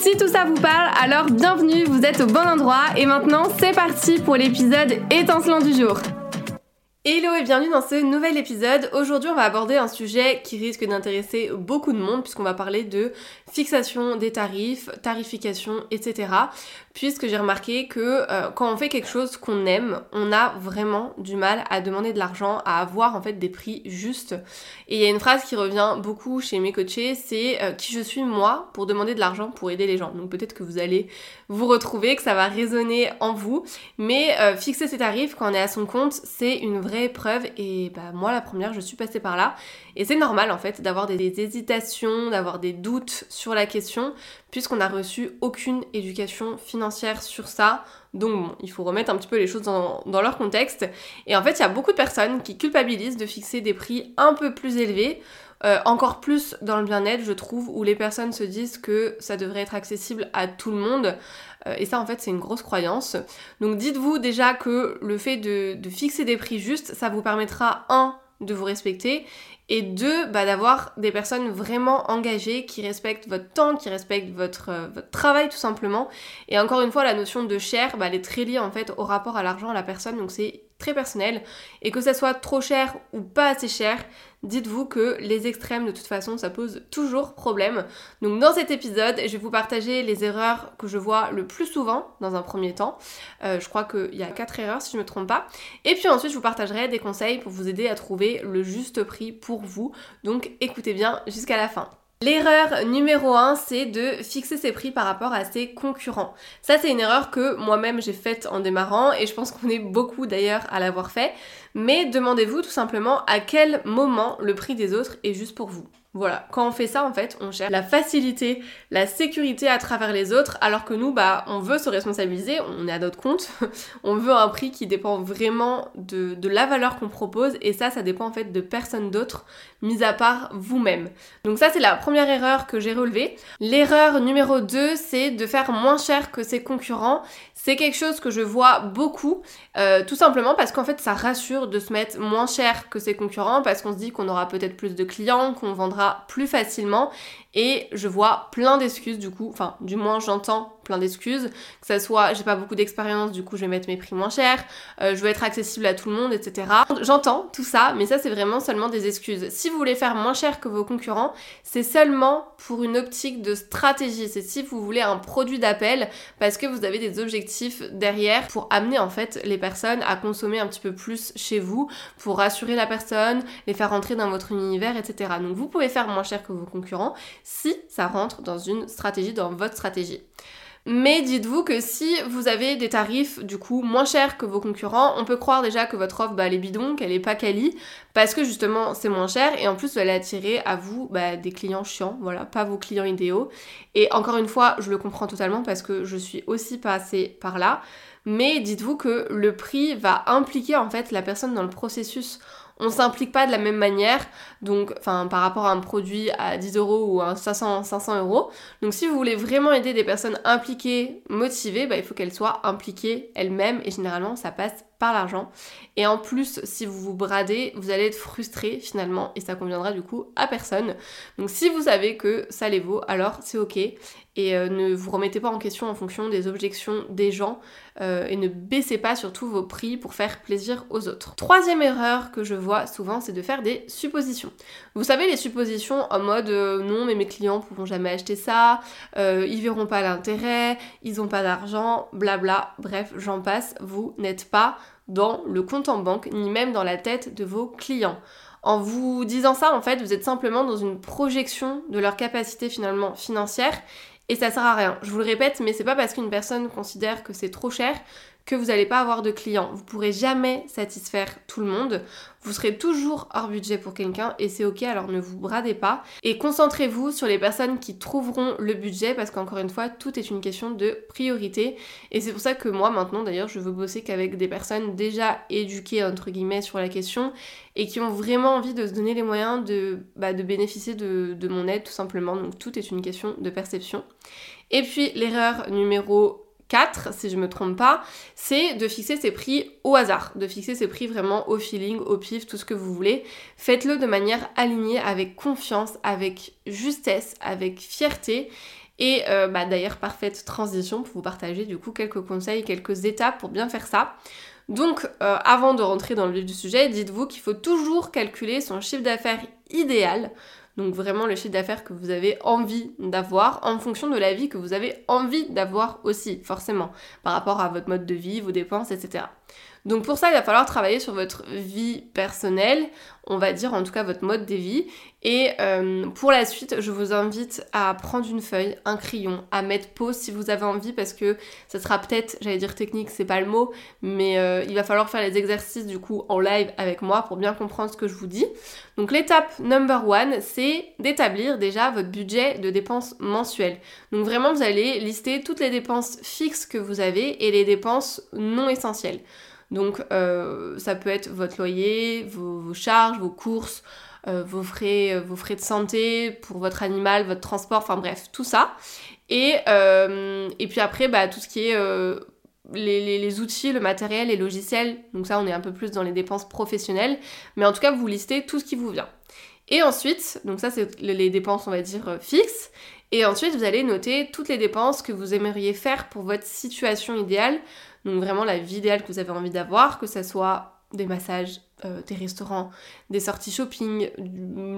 Si tout ça vous parle, alors bienvenue, vous êtes au bon endroit et maintenant c'est parti pour l'épisode étincelant du jour. Hello et bienvenue dans ce nouvel épisode. Aujourd'hui on va aborder un sujet qui risque d'intéresser beaucoup de monde puisqu'on va parler de fixation des tarifs, tarification, etc. Puisque j'ai remarqué que euh, quand on fait quelque chose qu'on aime, on a vraiment du mal à demander de l'argent, à avoir en fait des prix justes. Et il y a une phrase qui revient beaucoup chez mes coachés, c'est euh, qui je suis moi pour demander de l'argent pour aider les gens. Donc peut-être que vous allez vous retrouver, que ça va résonner en vous. Mais euh, fixer ses tarifs quand on est à son compte, c'est une vraie preuve. Et bah moi la première, je suis passée par là. Et c'est normal en fait d'avoir des, des hésitations, d'avoir des doutes sur la question, puisqu'on n'a reçu aucune éducation financière sur ça. Donc bon, il faut remettre un petit peu les choses dans, leur contexte. Et en fait, il y a beaucoup de personnes qui culpabilisent de fixer des prix un peu plus élevés. Euh, encore plus dans le bien-être, je trouve, où les personnes se disent que ça devrait être accessible à tout le monde. Euh, et ça, en fait, c'est une grosse croyance. Donc dites-vous déjà que le fait de, de fixer des prix justes, ça vous permettra, un, de vous respecter et deux, bah, d'avoir des personnes vraiment engagées qui respectent votre temps, qui respectent votre, euh, travail tout simplement. Et encore une fois, la notion de cher, bah, elle est très liée en fait au rapport à l'argent à la personne, donc c'est très personnel. Et que ça soit trop cher ou pas assez cher, dites-vous que les extrêmes de toute façon ça pose toujours problème. Donc dans cet épisode, je vais vous partager les erreurs que je vois le plus souvent dans un premier temps. Euh, je crois qu'il y a quatre erreurs si je ne me trompe pas. Et puis ensuite je vous partagerai des conseils pour vous aider à trouver le juste prix pour vous. Donc écoutez bien jusqu'à la fin. L'erreur numéro 1, c'est de fixer ses prix par rapport à ses concurrents. Ça, c'est une erreur que moi-même j'ai faite en démarrant et je pense qu'on est beaucoup d'ailleurs à l'avoir fait. Mais demandez-vous tout simplement à quel moment le prix des autres est juste pour vous. Voilà, quand on fait ça en fait, on cherche la facilité, la sécurité à travers les autres, alors que nous, bah, on veut se responsabiliser, on est à notre compte, on veut un prix qui dépend vraiment de, la valeur qu'on propose, et ça, ça dépend en fait de personne d'autre, mis à part vous-même. Donc ça, c'est la première erreur que j'ai relevée. L'erreur numéro 2, c'est de faire moins cher que ses concurrents. C'est quelque chose que je vois beaucoup, euh, tout simplement parce qu'en fait, ça rassure de se mettre moins cher que ses concurrents, parce qu'on se dit qu'on aura peut-être plus de clients, qu'on vendra plus facilement. Et je vois plein d'excuses du coup, enfin du moins j'entends plein d'excuses, que ça soit j'ai pas beaucoup d'expérience, du coup je vais mettre mes prix moins chers, euh, je veux être accessible à tout le monde, etc. J'entends tout ça, mais ça c'est vraiment seulement des excuses. Si vous voulez faire moins cher que vos concurrents, c'est seulement pour une optique de stratégie, c'est si vous voulez un produit d'appel parce que vous avez des objectifs derrière pour amener en fait les personnes à consommer un petit peu plus chez vous, pour rassurer la personne, les faire rentrer dans votre univers, etc. Donc vous pouvez faire moins cher que vos concurrents si ça rentre dans une stratégie, dans votre stratégie. Mais dites-vous que si vous avez des tarifs du coup moins chers que vos concurrents, on peut croire déjà que votre offre bah, elle est bidon, qu'elle est pas quali, parce que justement c'est moins cher et en plus vous allez attirer à vous bah, des clients chiants, voilà, pas vos clients idéaux. Et encore une fois, je le comprends totalement parce que je suis aussi passée par là. Mais dites-vous que le prix va impliquer en fait la personne dans le processus on s'implique pas de la même manière, donc, enfin, par rapport à un produit à 10 euros ou à 500, 500 euros. Donc, si vous voulez vraiment aider des personnes impliquées, motivées, bah, il faut qu'elles soient impliquées elles-mêmes et généralement, ça passe par l'argent. Et en plus, si vous vous bradez, vous allez être frustré finalement et ça conviendra du coup à personne. Donc si vous savez que ça les vaut, alors c'est ok. Et euh, ne vous remettez pas en question en fonction des objections des gens euh, et ne baissez pas surtout vos prix pour faire plaisir aux autres. Troisième erreur que je vois souvent, c'est de faire des suppositions. Vous savez, les suppositions en mode euh, non, mais mes clients pourront jamais acheter ça, ils verront pas l'intérêt, ils ont pas d'argent, blabla, bref, j'en passe, vous n'êtes pas dans le compte en banque, ni même dans la tête de vos clients. En vous disant ça, en fait, vous êtes simplement dans une projection de leur capacité finalement financière et ça sert à rien. Je vous le répète, mais c'est pas parce qu'une personne considère que c'est trop cher que vous n'allez pas avoir de clients. Vous pourrez jamais satisfaire tout le monde. Vous serez toujours hors budget pour quelqu'un et c'est ok, alors ne vous bradez pas. Et concentrez-vous sur les personnes qui trouveront le budget parce qu'encore une fois, tout est une question de priorité. Et c'est pour ça que moi maintenant d'ailleurs, je veux bosser qu'avec des personnes déjà éduquées entre guillemets sur la question et qui ont vraiment envie de se donner les moyens de, bah, de bénéficier de, de mon aide tout simplement. Donc tout est une question de perception. Et puis l'erreur numéro 4, si je me trompe pas, c'est de fixer ses prix au hasard, de fixer ses prix vraiment au feeling, au pif, tout ce que vous voulez. Faites-le de manière alignée, avec confiance, avec justesse, avec fierté. Et euh, bah, d'ailleurs, parfaite transition pour vous partager du coup quelques conseils, quelques étapes pour bien faire ça. Donc, euh, avant de rentrer dans le vif du sujet, dites-vous qu'il faut toujours calculer son chiffre d'affaires idéal donc vraiment le chiffre d'affaires que vous avez envie d'avoir en fonction de la vie que vous avez envie d'avoir aussi, forcément, par rapport à votre mode de vie, vos dépenses, etc. Donc pour ça, il va falloir travailler sur votre vie personnelle, on va dire en tout cas votre mode de vie. Et euh, pour la suite, je vous invite à prendre une feuille, un crayon, à mettre pause si vous avez envie parce que ça sera peut-être, j'allais dire technique, c'est pas le mot, mais euh, il va falloir faire les exercices du coup en live avec moi pour bien comprendre ce que je vous dis. Donc l'étape number one, c'est d'établir déjà votre budget de dépenses mensuelles. Donc vraiment, vous allez lister toutes les dépenses fixes que vous avez et les dépenses non essentielles. Donc euh, ça peut être votre loyer, vos, charges, vos courses, euh, vos, frais, euh, vos frais de santé pour votre animal, votre transport, enfin bref, tout ça. Et, puis après, bah, tout ce qui est les, les, outils, le matériel, les logiciels. Donc ça, on est un peu plus dans les dépenses professionnelles. Mais en tout cas, vous listez tout ce qui vous vient. Et ensuite, donc ça, c'est les dépenses, on va dire, fixes. Et ensuite, vous allez noter toutes les dépenses que vous aimeriez faire pour votre situation idéale. Donc vraiment la vie idéale que vous avez envie d'avoir, que ce soit des massages, euh, des restaurants, des sorties shopping,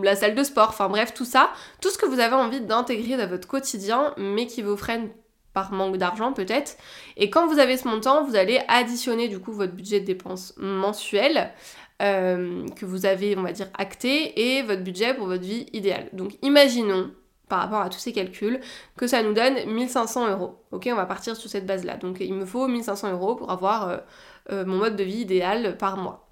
la salle de sport, enfin bref, tout ça, tout ce que vous avez envie d'intégrer dans votre quotidien, mais qui vous freine par manque d'argent peut-être. Et quand vous avez ce montant, vous allez additionner du coup votre budget de dépenses mensuel euh, que vous avez, on va dire, acté et votre budget pour votre vie idéale. Donc imaginons par rapport à tous ces calculs, que ça nous donne 1500 euros. Ok, on va partir sur cette base-là. Donc il me faut 1500 euros pour avoir euh, euh, mon mode de vie idéal par mois.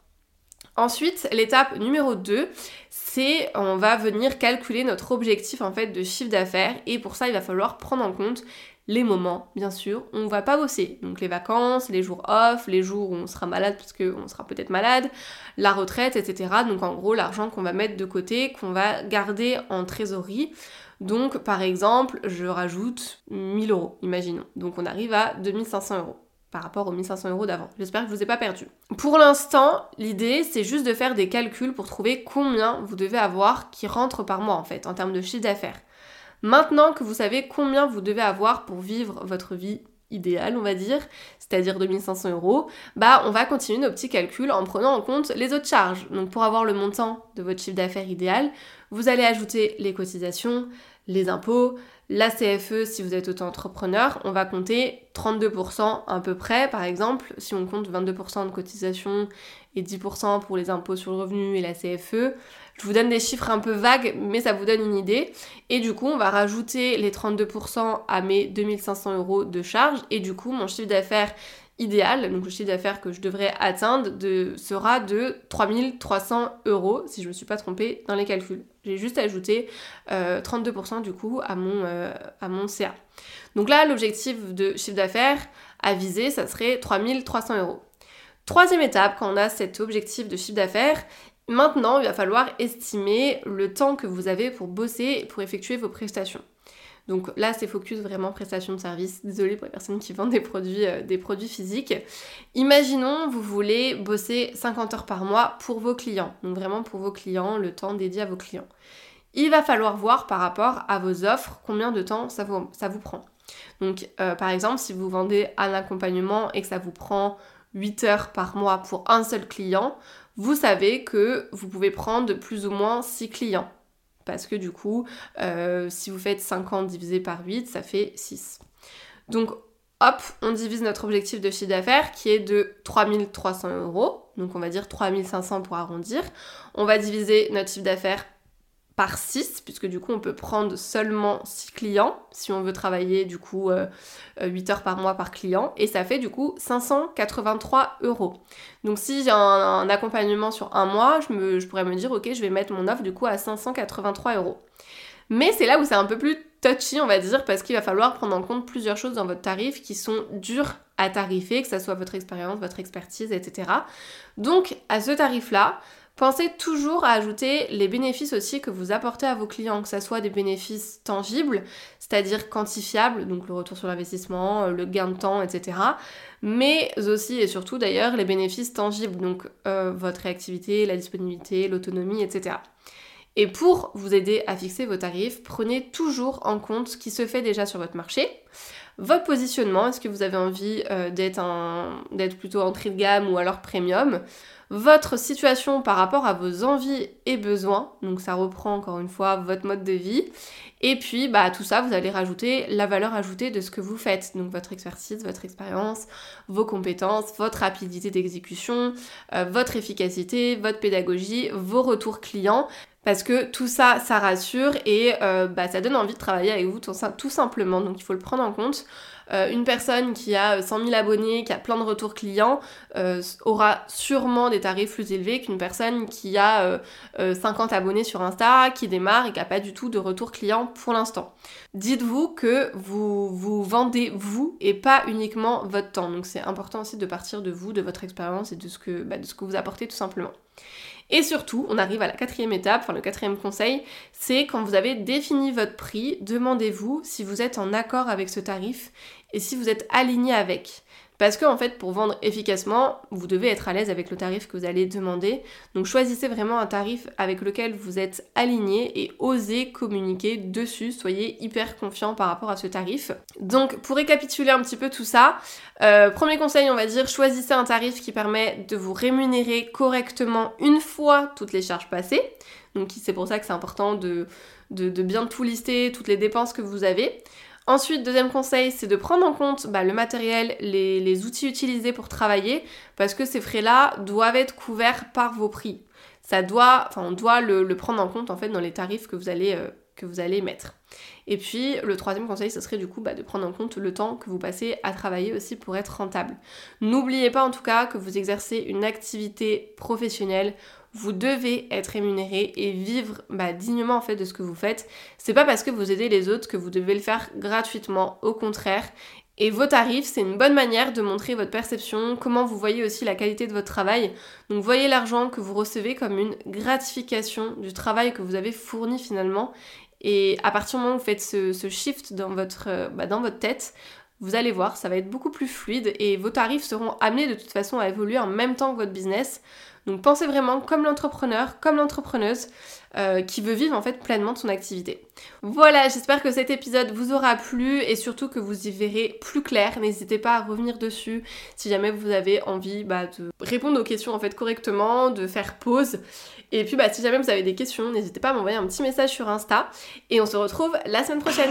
Ensuite, l'étape numéro 2, c'est on va venir calculer notre objectif en fait de chiffre d'affaires et pour ça il va falloir prendre en compte les moments, bien sûr, on va pas bosser. Donc les vacances, les jours off, les jours où on sera malade parce qu'on sera peut-être malade, la retraite, etc. Donc en gros, l'argent qu'on va mettre de côté, qu'on va garder en trésorerie donc par exemple, je rajoute 1000 euros, imaginons. Donc on arrive à 2500 euros par rapport aux 1500 euros d'avant. J'espère que je vous ai pas perdu. Pour l'instant, l'idée c'est juste de faire des calculs pour trouver combien vous devez avoir qui rentre par mois en fait en termes de chiffre d'affaires. Maintenant que vous savez combien vous devez avoir pour vivre votre vie idéale, on va dire, c'est-à-dire 2500 euros, bah on va continuer nos petits calculs en prenant en compte les autres charges. Donc pour avoir le montant de votre chiffre d'affaires idéal, vous allez ajouter les cotisations, les impôts, la CFE si vous êtes auto-entrepreneur, on va compter 32% à peu près par exemple, si on compte 22% de cotisation et 10% pour les impôts sur le revenu et la CFE. Je vous donne des chiffres un peu vagues, mais ça vous donne une idée. Et du coup, on va rajouter les 32% à mes 2500 euros de charges. Et du coup, mon chiffre d'affaires idéal, donc le chiffre d'affaires que je devrais atteindre, sera de 3300 euros, si je ne me suis pas trompée dans les calculs. J'ai juste ajouté 32% euh, du coup à mon, euh, à mon CA. Donc là, l'objectif de chiffre d'affaires à viser, ça serait 3300 euros. Troisième étape, quand on a cet objectif de chiffre d'affaires, maintenant il va falloir estimer le temps que vous avez pour bosser et pour effectuer vos prestations. Donc là, c'est focus vraiment prestation de service. Désolée pour les personnes qui vendent des produits, euh, physiques. Imaginons, vous voulez bosser 50 heures par mois pour vos clients. Donc vraiment pour vos clients, le temps dédié à vos clients. Il va falloir voir par rapport à vos offres combien de temps ça vous, ça vous prend. Donc euh, par exemple, si vous vendez un accompagnement et que ça vous prend 8 heures par mois pour un seul client, vous savez que vous pouvez prendre plus ou moins 6 clients parce que du coup, euh, si vous faites 50 divisé par 8, ça fait 6. Donc hop, on divise notre objectif de chiffre d'affaires qui est de 3300 euros, donc on va dire 3500 pour arrondir. On va diviser notre chiffre d'affaires par 6, puisque du coup on peut prendre seulement 6 clients si on veut travailler du coup 8 euh, heures par mois par client, et ça fait du coup 583 euros. Donc si j'ai un, accompagnement sur un mois, je, je pourrais me dire ok je vais mettre mon offre du coup à 583 euros. Mais c'est là où c'est un peu plus touchy, on va dire, parce qu'il va falloir prendre en compte plusieurs choses dans votre tarif qui sont dures à tarifer, que ce soit votre expérience, votre expertise, etc. Donc, à ce tarif-là, pensez toujours à ajouter les bénéfices aussi que vous apportez à vos clients, que ce soit des bénéfices tangibles, c'est-à-dire quantifiables, donc le retour sur l'investissement, le gain de temps, etc. Mais aussi et surtout d'ailleurs les bénéfices tangibles, donc euh, votre réactivité, la disponibilité, l'autonomie, etc. Et pour vous aider à fixer vos tarifs, prenez toujours en compte ce qui se fait déjà sur votre marché, votre positionnement, est-ce que vous avez envie euh, d'être plutôt entrée de gamme ou alors premium, votre situation par rapport à vos envies et besoins, donc ça reprend encore une fois votre mode de vie, et puis bah tout ça vous allez rajouter la valeur ajoutée de ce que vous faites, donc votre expertise, votre expérience, vos compétences, votre rapidité d'exécution, euh, votre efficacité, votre pédagogie, vos retours clients, parce que tout ça, ça rassure et euh, bah, ça donne envie de travailler avec vous tout, simplement. Donc il faut le prendre en compte. Euh, une personne qui a 100 000 abonnés, qui a plein de retours clients, euh, aura sûrement des tarifs plus élevés qu'une personne qui a 50 abonnés sur Insta, qui démarre et qui n'a pas du tout de retours clients pour l'instant. Dites-vous que vous vous vendez vous et pas uniquement votre temps. Donc c'est important aussi de partir de vous, de votre expérience et de ce que, bah, de ce que vous apportez tout simplement. Et surtout, on arrive à la quatrième étape, enfin le quatrième conseil, c'est quand vous avez défini votre prix, demandez-vous si vous êtes en accord avec ce tarif et si vous êtes aligné avec. Parce que en fait, pour vendre efficacement, vous devez être à l'aise avec le tarif que vous allez demander. Donc choisissez vraiment un tarif avec lequel vous êtes aligné et osez communiquer dessus. Soyez hyper confiant par rapport à ce tarif. Donc pour récapituler un petit peu tout ça, euh, premier conseil, on va dire, choisissez un tarif qui permet de vous rémunérer correctement une fois toutes les charges passées. Donc c'est pour ça que c'est important de, bien tout lister, toutes les dépenses que vous avez. Ensuite, deuxième conseil, c'est de prendre en compte bah, le matériel, les, outils utilisés pour travailler, parce que ces frais-là doivent être couverts par vos prix. Ça doit, enfin, on doit le, prendre en compte en fait dans les tarifs que vous allez, euh, que vous allez mettre. Et puis le troisième conseil, ce serait du coup bah, de prendre en compte le temps que vous passez à travailler aussi pour être rentable. N'oubliez pas en tout cas que vous exercez une activité professionnelle vous devez être rémunéré et vivre bah, dignement en fait de ce que vous faites. C'est pas parce que vous aidez les autres que vous devez le faire gratuitement, au contraire. Et vos tarifs, c'est une bonne manière de montrer votre perception, comment vous voyez aussi la qualité de votre travail. Donc voyez l'argent que vous recevez comme une gratification du travail que vous avez fourni finalement. Et à partir du moment où vous faites ce, shift dans votre, euh, bah, dans votre tête, vous allez voir, ça va être beaucoup plus fluide et vos tarifs seront amenés de toute façon à évoluer en même temps que votre business. Donc pensez vraiment comme l'entrepreneur, comme l'entrepreneuse euh, qui veut vivre en fait pleinement de son activité. Voilà, j'espère que cet épisode vous aura plu et surtout que vous y verrez plus clair. N'hésitez pas à revenir dessus si jamais vous avez envie bah, de répondre aux questions en fait correctement, de faire pause. Et puis bah, si jamais vous avez des questions, n'hésitez pas à m'envoyer un petit message sur Insta et on se retrouve la semaine prochaine.